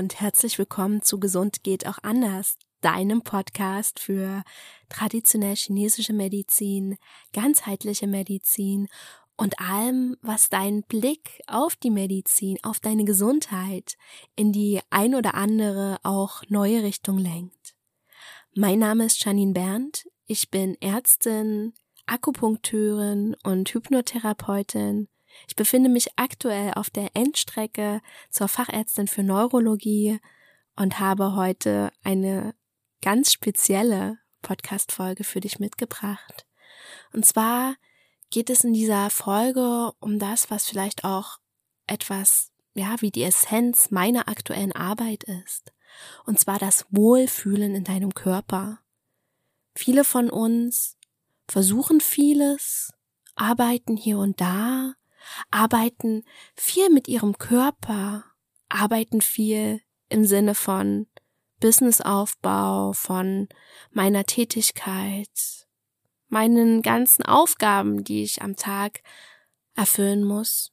und herzlich willkommen zu Gesund geht auch anders, deinem Podcast für traditionell chinesische Medizin, ganzheitliche Medizin und allem, was deinen Blick auf die Medizin, auf deine Gesundheit in die ein oder andere auch neue Richtung lenkt. Mein Name ist Janine Berndt, ich bin Ärztin, Akupunkteurin und Hypnotherapeutin. Ich befinde mich aktuell auf der Endstrecke zur Fachärztin für Neurologie und habe heute eine ganz spezielle Podcast-Folge für dich mitgebracht. Und zwar geht es in dieser Folge um das, was vielleicht auch etwas, ja, wie die Essenz meiner aktuellen Arbeit ist. Und zwar das Wohlfühlen in deinem Körper. Viele von uns versuchen vieles, arbeiten hier und da, arbeiten viel mit ihrem Körper, arbeiten viel im Sinne von Businessaufbau, von meiner Tätigkeit, meinen ganzen Aufgaben, die ich am Tag erfüllen muss,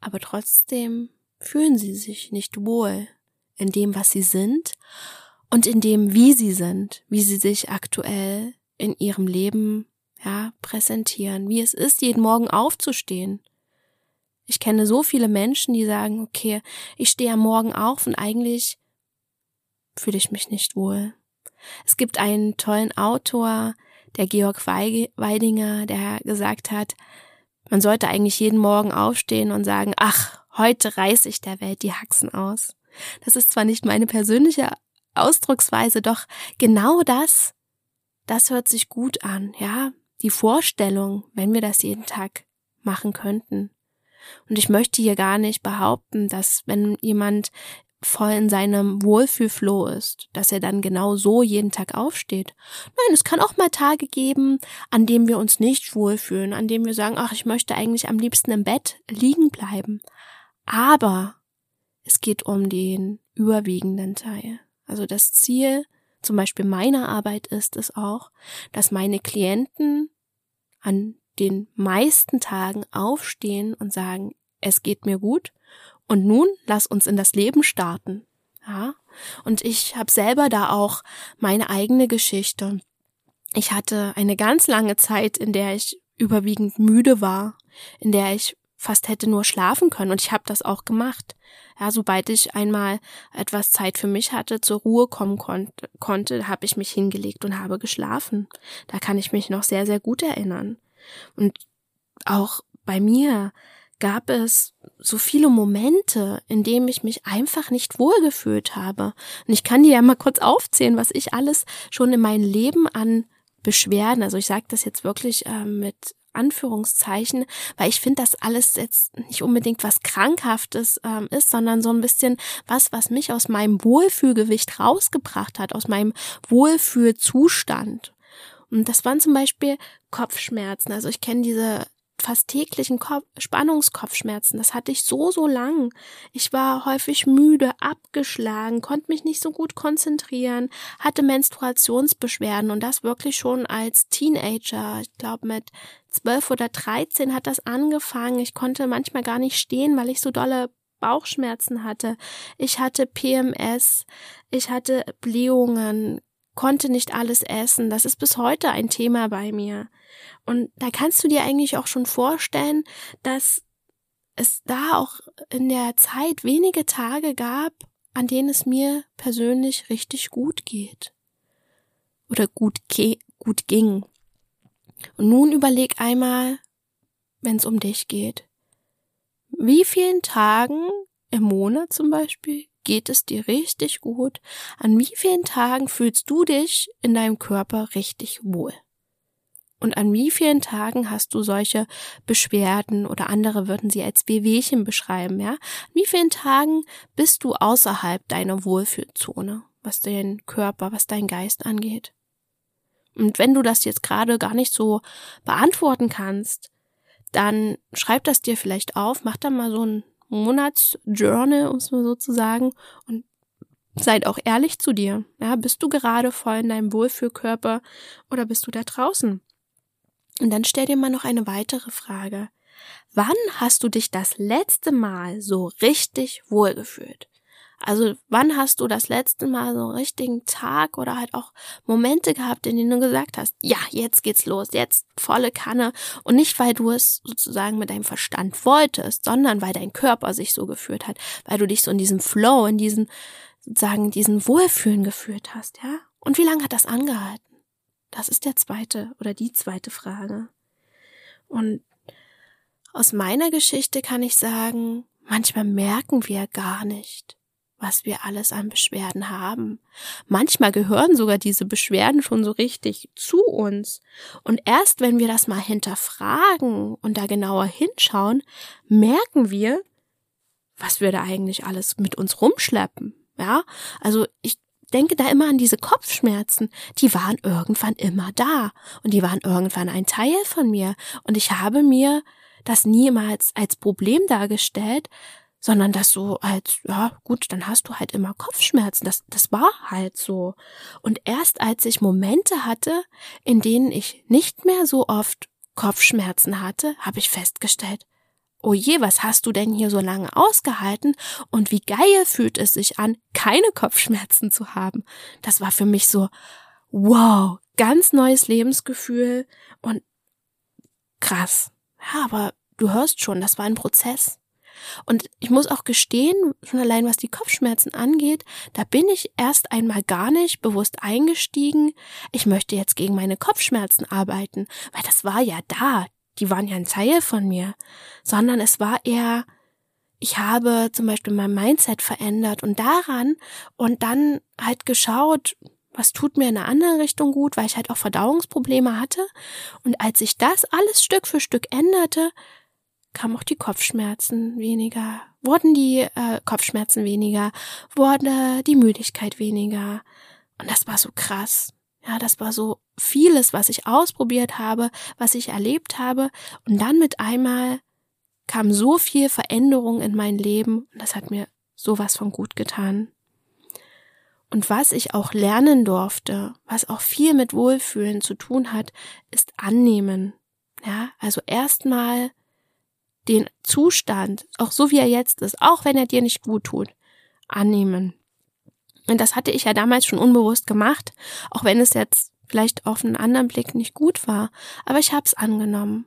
aber trotzdem fühlen sie sich nicht wohl in dem, was sie sind und in dem, wie sie sind, wie sie sich aktuell in ihrem Leben ja, präsentieren, wie es ist, jeden Morgen aufzustehen. Ich kenne so viele Menschen, die sagen, okay, ich stehe am Morgen auf und eigentlich fühle ich mich nicht wohl. Es gibt einen tollen Autor, der Georg Weidinger, der gesagt hat, man sollte eigentlich jeden Morgen aufstehen und sagen, ach, heute reiße ich der Welt die Haxen aus. Das ist zwar nicht meine persönliche Ausdrucksweise, doch genau das, das hört sich gut an, ja, die Vorstellung, wenn wir das jeden Tag machen könnten. Und ich möchte hier gar nicht behaupten, dass wenn jemand voll in seinem Wohlfühlflow ist, dass er dann genau so jeden Tag aufsteht. Nein, es kann auch mal Tage geben, an denen wir uns nicht wohlfühlen, an denen wir sagen, ach, ich möchte eigentlich am liebsten im Bett liegen bleiben. Aber es geht um den überwiegenden Teil. Also das Ziel, zum Beispiel meiner Arbeit ist es auch, dass meine Klienten an den meisten Tagen aufstehen und sagen, es geht mir gut und nun lass uns in das Leben starten. Ja? Und ich habe selber da auch meine eigene Geschichte. Ich hatte eine ganz lange Zeit, in der ich überwiegend müde war, in der ich fast hätte nur schlafen können und ich habe das auch gemacht. Ja, sobald ich einmal etwas Zeit für mich hatte, zur Ruhe kommen konnte, konnte habe ich mich hingelegt und habe geschlafen. Da kann ich mich noch sehr, sehr gut erinnern. Und auch bei mir gab es so viele Momente, in denen ich mich einfach nicht wohlgefühlt habe. Und ich kann dir ja mal kurz aufzählen, was ich alles schon in meinem Leben an Beschwerden, also ich sage das jetzt wirklich äh, mit Anführungszeichen, weil ich finde, dass alles jetzt nicht unbedingt was Krankhaftes ähm, ist, sondern so ein bisschen was, was mich aus meinem Wohlfühlgewicht rausgebracht hat, aus meinem Wohlfühlzustand. Und das waren zum Beispiel Kopfschmerzen. Also ich kenne diese fast täglichen Kopf Spannungskopfschmerzen. Das hatte ich so, so lang. Ich war häufig müde, abgeschlagen, konnte mich nicht so gut konzentrieren, hatte Menstruationsbeschwerden und das wirklich schon als Teenager. Ich glaube, mit zwölf oder dreizehn hat das angefangen. Ich konnte manchmal gar nicht stehen, weil ich so dolle Bauchschmerzen hatte. Ich hatte PMS, ich hatte Blähungen, konnte nicht alles essen. Das ist bis heute ein Thema bei mir. Und da kannst du dir eigentlich auch schon vorstellen, dass es da auch in der Zeit wenige Tage gab, an denen es mir persönlich richtig gut geht. Oder gut, gut ging. Und nun überleg einmal, wenn es um dich geht. Wie vielen Tagen im Monat zum Beispiel geht es dir richtig gut? An wie vielen Tagen fühlst du dich in deinem Körper richtig wohl? Und an wie vielen Tagen hast du solche Beschwerden oder andere würden sie als Wehwehchen beschreiben, ja? An wie vielen Tagen bist du außerhalb deiner Wohlfühlzone, was dein Körper, was dein Geist angeht? Und wenn du das jetzt gerade gar nicht so beantworten kannst, dann schreib das dir vielleicht auf, mach da mal so ein Monatsjournal, um es mal so zu sagen, und seid auch ehrlich zu dir. Ja, bist du gerade voll in deinem Wohlfühlkörper oder bist du da draußen? Und dann stell dir mal noch eine weitere Frage. Wann hast du dich das letzte Mal so richtig wohlgefühlt? Also wann hast du das letzte Mal so einen richtigen Tag oder halt auch Momente gehabt, in denen du gesagt hast, ja, jetzt geht's los, jetzt volle Kanne und nicht, weil du es sozusagen mit deinem Verstand wolltest, sondern weil dein Körper sich so geführt hat, weil du dich so in diesem Flow, in diesen sozusagen diesen Wohlfühlen geführt hast, ja? Und wie lange hat das angehalten? Das ist der zweite oder die zweite Frage. Und aus meiner Geschichte kann ich sagen, manchmal merken wir gar nicht, was wir alles an Beschwerden haben. Manchmal gehören sogar diese Beschwerden schon so richtig zu uns. Und erst wenn wir das mal hinterfragen und da genauer hinschauen, merken wir, was wir da eigentlich alles mit uns rumschleppen. Ja, also ich denke da immer an diese Kopfschmerzen. Die waren irgendwann immer da. Und die waren irgendwann ein Teil von mir. Und ich habe mir das niemals als Problem dargestellt, sondern das so als, ja, gut, dann hast du halt immer Kopfschmerzen. Das, das war halt so. Und erst als ich Momente hatte, in denen ich nicht mehr so oft Kopfschmerzen hatte, habe ich festgestellt, oh je, was hast du denn hier so lange ausgehalten und wie geil fühlt es sich an, keine Kopfschmerzen zu haben. Das war für mich so, wow, ganz neues Lebensgefühl und krass. Ja, aber du hörst schon, das war ein Prozess. Und ich muss auch gestehen, schon allein was die Kopfschmerzen angeht, da bin ich erst einmal gar nicht bewusst eingestiegen, ich möchte jetzt gegen meine Kopfschmerzen arbeiten, weil das war ja da, die waren ja ein Teil von mir, sondern es war eher, ich habe zum Beispiel mein Mindset verändert und daran und dann halt geschaut, was tut mir in einer anderen Richtung gut, weil ich halt auch Verdauungsprobleme hatte. Und als ich das alles Stück für Stück änderte, kamen auch die Kopfschmerzen weniger, wurden die äh, Kopfschmerzen weniger, wurde die Müdigkeit weniger. Und das war so krass. Ja, das war so vieles, was ich ausprobiert habe, was ich erlebt habe. Und dann mit einmal kam so viel Veränderung in mein Leben. Und das hat mir sowas von gut getan. Und was ich auch lernen durfte, was auch viel mit Wohlfühlen zu tun hat, ist annehmen. Ja, also erstmal den Zustand, auch so wie er jetzt ist, auch wenn er dir nicht gut tut, annehmen. Und das hatte ich ja damals schon unbewusst gemacht, auch wenn es jetzt vielleicht auf einen anderen Blick nicht gut war. Aber ich habe es angenommen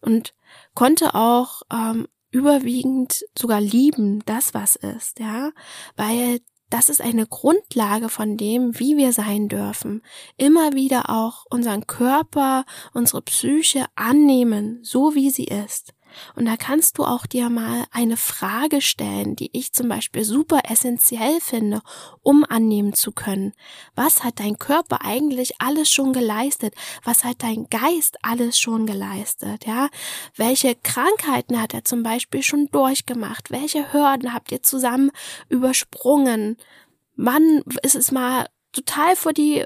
und konnte auch ähm, überwiegend sogar lieben, das was ist, ja, weil das ist eine Grundlage von dem, wie wir sein dürfen. Immer wieder auch unseren Körper, unsere Psyche annehmen, so wie sie ist. Und da kannst du auch dir mal eine Frage stellen, die ich zum Beispiel super essentiell finde, um annehmen zu können. Was hat dein Körper eigentlich alles schon geleistet? Was hat dein Geist alles schon geleistet? Ja, welche Krankheiten hat er zum Beispiel schon durchgemacht? Welche Hürden habt ihr zusammen übersprungen? Wann ist es mal total vor die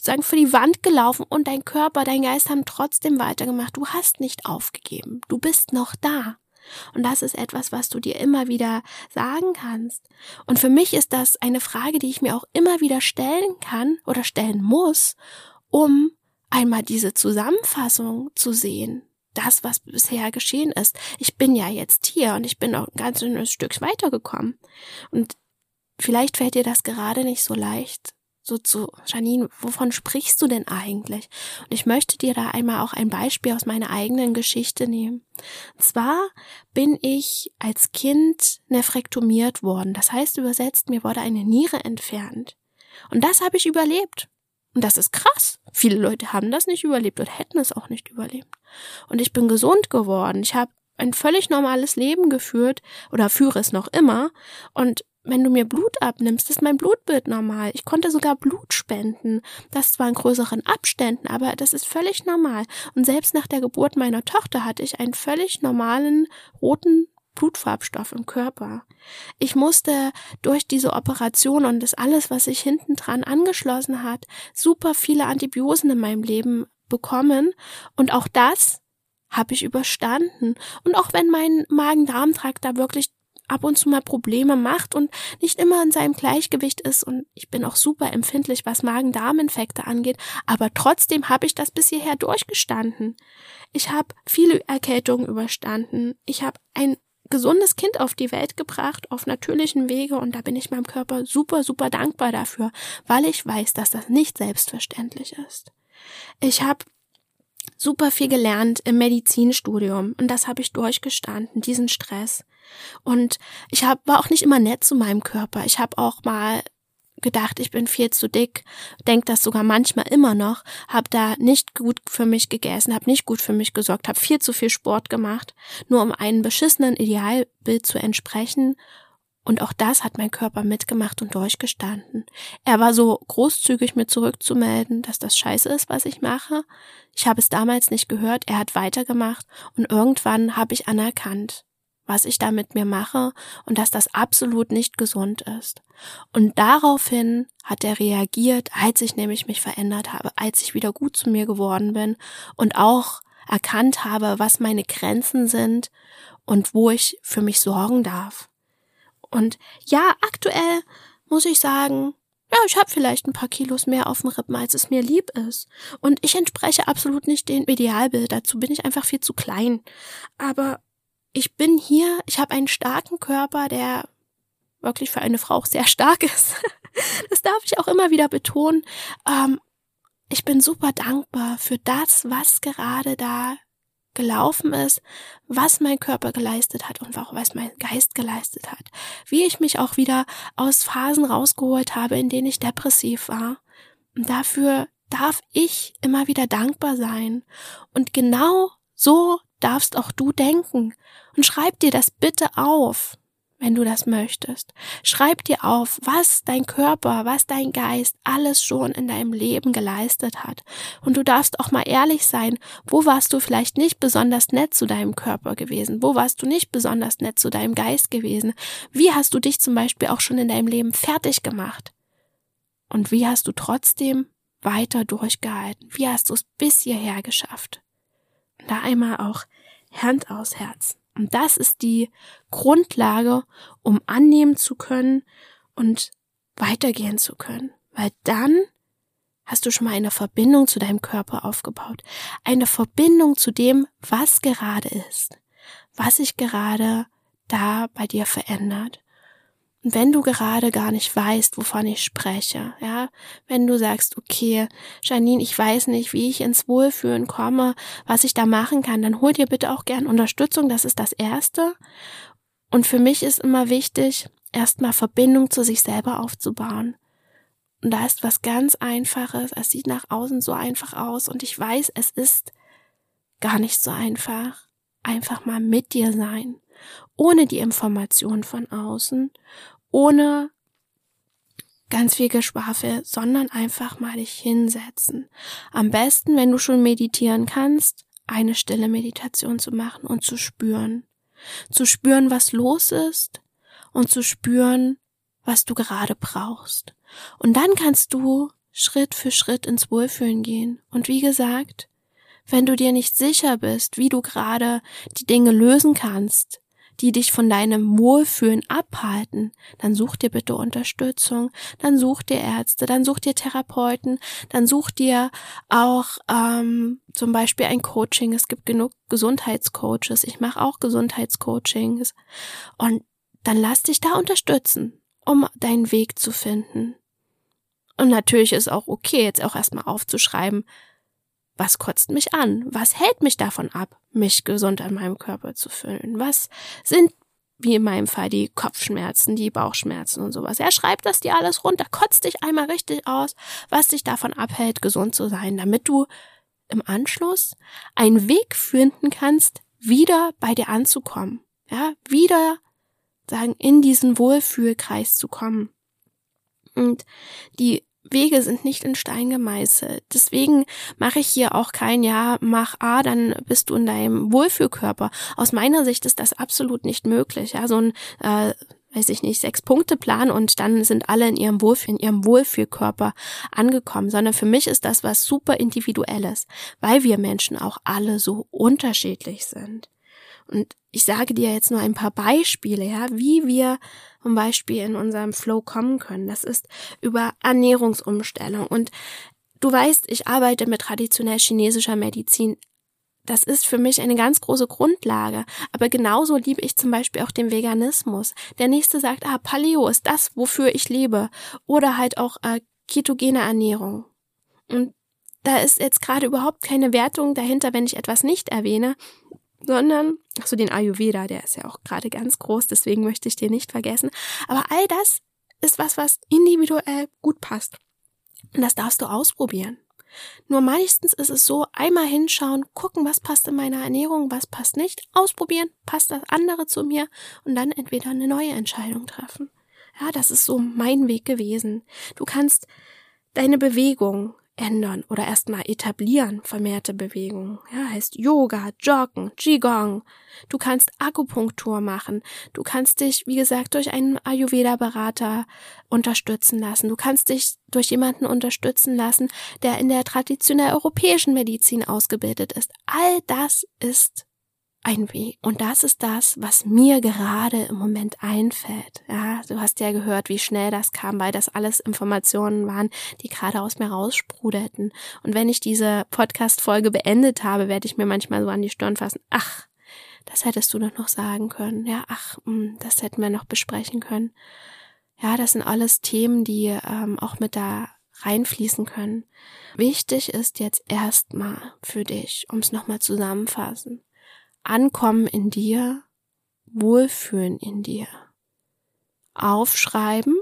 sagen, für die Wand gelaufen und dein Körper, dein Geist haben trotzdem weitergemacht. Du hast nicht aufgegeben. Du bist noch da. Und das ist etwas, was du dir immer wieder sagen kannst. Und für mich ist das eine Frage, die ich mir auch immer wieder stellen kann oder stellen muss, um einmal diese Zusammenfassung zu sehen. Das, was bisher geschehen ist. Ich bin ja jetzt hier und ich bin auch ein ganz schönes Stück weitergekommen. Und vielleicht fällt dir das gerade nicht so leicht, so zu Janine, wovon sprichst du denn eigentlich? Und ich möchte dir da einmal auch ein Beispiel aus meiner eigenen Geschichte nehmen. Und zwar bin ich als Kind nephrektomiert worden. Das heißt übersetzt, mir wurde eine Niere entfernt. Und das habe ich überlebt. Und das ist krass. Viele Leute haben das nicht überlebt oder hätten es auch nicht überlebt. Und ich bin gesund geworden. Ich habe ein völlig normales Leben geführt oder führe es noch immer. Und wenn du mir Blut abnimmst, ist mein Blutbild normal. Ich konnte sogar Blut spenden. Das zwar in größeren Abständen, aber das ist völlig normal. Und selbst nach der Geburt meiner Tochter hatte ich einen völlig normalen roten Blutfarbstoff im Körper. Ich musste durch diese Operation und das alles, was sich hinten dran angeschlossen hat, super viele Antibiosen in meinem Leben bekommen. Und auch das habe ich überstanden. Und auch wenn mein Magen-Darm-Trakt da wirklich ab und zu mal Probleme macht und nicht immer in seinem Gleichgewicht ist und ich bin auch super empfindlich, was Magen-Darm-Infekte angeht, aber trotzdem habe ich das bis hierher durchgestanden. Ich habe viele Erkältungen überstanden. Ich habe ein gesundes Kind auf die Welt gebracht, auf natürlichen Wege und da bin ich meinem Körper super, super dankbar dafür, weil ich weiß, dass das nicht selbstverständlich ist. Ich habe super viel gelernt im Medizinstudium und das habe ich durchgestanden, diesen Stress. Und ich hab, war auch nicht immer nett zu meinem Körper. Ich habe auch mal gedacht, ich bin viel zu dick, denk das sogar manchmal immer noch, habe da nicht gut für mich gegessen, habe nicht gut für mich gesorgt, habe viel zu viel Sport gemacht, nur um einem beschissenen Idealbild zu entsprechen. Und auch das hat mein Körper mitgemacht und durchgestanden. Er war so großzügig mir zurückzumelden, dass das scheiße ist, was ich mache. Ich habe es damals nicht gehört, er hat weitergemacht und irgendwann habe ich anerkannt, was ich da mit mir mache und dass das absolut nicht gesund ist. Und daraufhin hat er reagiert, als ich nämlich mich verändert habe, als ich wieder gut zu mir geworden bin und auch erkannt habe, was meine Grenzen sind und wo ich für mich sorgen darf. Und ja, aktuell muss ich sagen, ja, ich habe vielleicht ein paar Kilos mehr auf dem Rippen, als es mir lieb ist. Und ich entspreche absolut nicht dem Idealbild. Dazu bin ich einfach viel zu klein. Aber ich bin hier, ich habe einen starken Körper, der wirklich für eine Frau auch sehr stark ist. das darf ich auch immer wieder betonen. Ähm, ich bin super dankbar für das, was gerade da gelaufen ist, was mein Körper geleistet hat und auch was mein Geist geleistet hat. Wie ich mich auch wieder aus Phasen rausgeholt habe, in denen ich depressiv war. Und dafür darf ich immer wieder dankbar sein. Und genau so darfst auch du denken. Und schreib dir das bitte auf, wenn du das möchtest. Schreib dir auf, was dein Körper, was dein Geist alles schon in deinem Leben geleistet hat. Und du darfst auch mal ehrlich sein, wo warst du vielleicht nicht besonders nett zu deinem Körper gewesen? Wo warst du nicht besonders nett zu deinem Geist gewesen? Wie hast du dich zum Beispiel auch schon in deinem Leben fertig gemacht? Und wie hast du trotzdem weiter durchgehalten? Wie hast du es bis hierher geschafft? Da einmal auch Hand aus Herz. Und das ist die Grundlage, um annehmen zu können und weitergehen zu können. Weil dann hast du schon mal eine Verbindung zu deinem Körper aufgebaut. Eine Verbindung zu dem, was gerade ist. Was sich gerade da bei dir verändert. Und wenn du gerade gar nicht weißt, wovon ich spreche, ja, wenn du sagst, okay, Janine, ich weiß nicht, wie ich ins Wohlfühlen komme, was ich da machen kann, dann hol dir bitte auch gern Unterstützung, das ist das Erste. Und für mich ist immer wichtig, erstmal Verbindung zu sich selber aufzubauen. Und da ist was ganz Einfaches, es sieht nach außen so einfach aus und ich weiß, es ist gar nicht so einfach. Einfach mal mit dir sein ohne die Information von außen, ohne ganz viel Geschwafel, sondern einfach mal dich hinsetzen. Am besten, wenn du schon meditieren kannst, eine stille Meditation zu machen und zu spüren. Zu spüren, was los ist und zu spüren, was du gerade brauchst. Und dann kannst du Schritt für Schritt ins Wohlfühlen gehen. Und wie gesagt, wenn du dir nicht sicher bist, wie du gerade die Dinge lösen kannst, die dich von deinem Wohlfühlen abhalten, dann such dir bitte Unterstützung, dann such dir Ärzte, dann such dir Therapeuten, dann such dir auch ähm, zum Beispiel ein Coaching. Es gibt genug Gesundheitscoaches. Ich mache auch Gesundheitscoachings. Und dann lass dich da unterstützen, um deinen Weg zu finden. Und natürlich ist auch okay, jetzt auch erstmal aufzuschreiben, was kotzt mich an? Was hält mich davon ab, mich gesund an meinem Körper zu fühlen? Was sind, wie in meinem Fall, die Kopfschmerzen, die Bauchschmerzen und sowas? Er schreibt das dir alles runter, kotzt dich einmal richtig aus, was dich davon abhält, gesund zu sein, damit du im Anschluss einen Weg finden kannst, wieder bei dir anzukommen. Ja, wieder sagen, in diesen Wohlfühlkreis zu kommen. Und die Wege sind nicht in Stein gemeißelt. Deswegen mache ich hier auch kein Ja, mach A, dann bist du in deinem Wohlfühlkörper. Aus meiner Sicht ist das absolut nicht möglich. Ja, so ein äh, weiß ich nicht, sechs Punkte Plan und dann sind alle in ihrem Wohlfühl, in ihrem Wohlfühlkörper angekommen, sondern für mich ist das was super individuelles, weil wir Menschen auch alle so unterschiedlich sind. Und ich sage dir jetzt nur ein paar Beispiele, ja, wie wir zum Beispiel in unserem Flow kommen können. Das ist über Ernährungsumstellung. Und du weißt, ich arbeite mit traditionell chinesischer Medizin das ist für mich eine ganz große Grundlage. Aber genauso liebe ich zum Beispiel auch den Veganismus. Der nächste sagt, ah, Paleo ist das, wofür ich lebe. Oder halt auch äh, ketogene Ernährung. Und da ist jetzt gerade überhaupt keine Wertung dahinter, wenn ich etwas nicht erwähne, sondern, ach so, den Ayurveda, der ist ja auch gerade ganz groß, deswegen möchte ich den nicht vergessen. Aber all das ist was, was individuell gut passt. Und das darfst du ausprobieren. Nur meistens ist es so, einmal hinschauen, gucken, was passt in meiner Ernährung, was passt nicht, ausprobieren, passt das andere zu mir und dann entweder eine neue Entscheidung treffen. Ja, das ist so mein Weg gewesen. Du kannst deine Bewegung ändern oder erstmal etablieren, vermehrte Bewegung. Ja, heißt Yoga, Joggen, Qigong. Du kannst Akupunktur machen. Du kannst dich, wie gesagt, durch einen Ayurveda-Berater unterstützen lassen. Du kannst dich durch jemanden unterstützen lassen, der in der traditionell europäischen Medizin ausgebildet ist. All das ist ein Weg. Und das ist das, was mir gerade im Moment einfällt. Ja, du hast ja gehört, wie schnell das kam, weil das alles Informationen waren, die gerade aus mir raussprudelten. Und wenn ich diese Podcast-Folge beendet habe, werde ich mir manchmal so an die Stirn fassen. Ach, das hättest du doch noch sagen können. Ja, ach, hm, das hätten wir noch besprechen können. Ja, das sind alles Themen, die ähm, auch mit da reinfließen können. Wichtig ist jetzt erstmal für dich, um es nochmal zusammenfassen Ankommen in dir, Wohlfühlen in dir. Aufschreiben,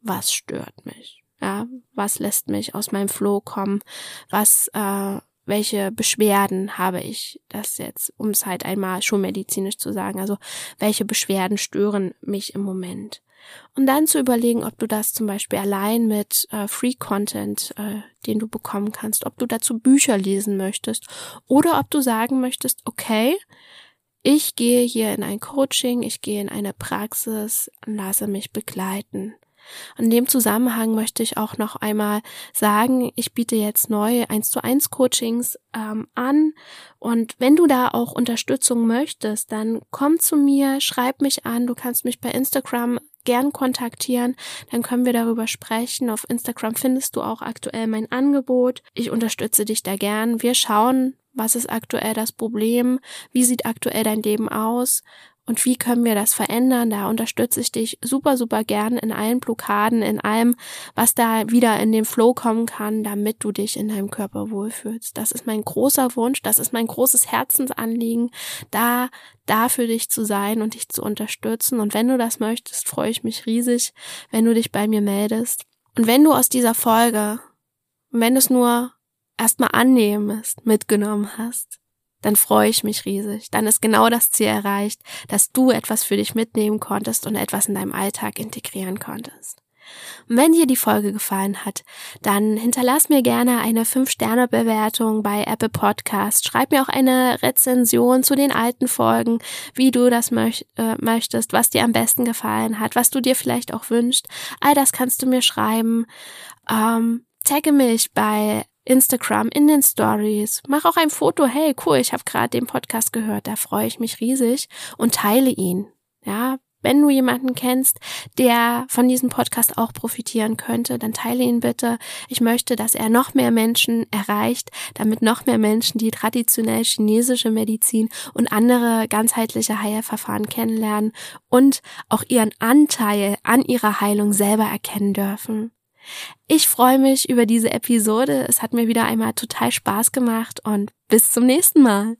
was stört mich? Ja, was lässt mich aus meinem Flow kommen? Was, äh, welche Beschwerden habe ich? Das jetzt, um es halt einmal schon medizinisch zu sagen. Also, welche Beschwerden stören mich im Moment? Und dann zu überlegen, ob du das zum Beispiel allein mit äh, Free Content, äh, den du bekommen kannst, ob du dazu Bücher lesen möchtest oder ob du sagen möchtest, okay, ich gehe hier in ein Coaching, ich gehe in eine Praxis lasse mich begleiten. In dem Zusammenhang möchte ich auch noch einmal sagen, ich biete jetzt neue 1 zu 1 Coachings ähm, an und wenn du da auch Unterstützung möchtest, dann komm zu mir, schreib mich an, du kannst mich bei Instagram gern kontaktieren, dann können wir darüber sprechen. Auf Instagram findest du auch aktuell mein Angebot. Ich unterstütze dich da gern. Wir schauen, was ist aktuell das Problem? Wie sieht aktuell dein Leben aus? Und wie können wir das verändern? Da unterstütze ich dich super, super gern in allen Blockaden, in allem, was da wieder in den Flow kommen kann, damit du dich in deinem Körper wohlfühlst. Das ist mein großer Wunsch, das ist mein großes Herzensanliegen, da, da für dich zu sein und dich zu unterstützen. Und wenn du das möchtest, freue ich mich riesig, wenn du dich bei mir meldest. Und wenn du aus dieser Folge, wenn es nur erstmal annehmest, mitgenommen hast, dann freue ich mich riesig. Dann ist genau das Ziel erreicht, dass du etwas für dich mitnehmen konntest und etwas in deinem Alltag integrieren konntest. Und wenn dir die Folge gefallen hat, dann hinterlass mir gerne eine 5-Sterne-Bewertung bei Apple Podcast. Schreib mir auch eine Rezension zu den alten Folgen, wie du das möch äh, möchtest, was dir am besten gefallen hat, was du dir vielleicht auch wünschst. All das kannst du mir schreiben. Ähm, tagge mich bei Instagram in den Stories. Mach auch ein Foto. Hey, cool, ich habe gerade den Podcast gehört. Da freue ich mich riesig und teile ihn. Ja, wenn du jemanden kennst, der von diesem Podcast auch profitieren könnte, dann teile ihn bitte. Ich möchte, dass er noch mehr Menschen erreicht, damit noch mehr Menschen die traditionell chinesische Medizin und andere ganzheitliche Heilverfahren kennenlernen und auch ihren Anteil an ihrer Heilung selber erkennen dürfen. Ich freue mich über diese Episode. Es hat mir wieder einmal total Spaß gemacht und bis zum nächsten Mal.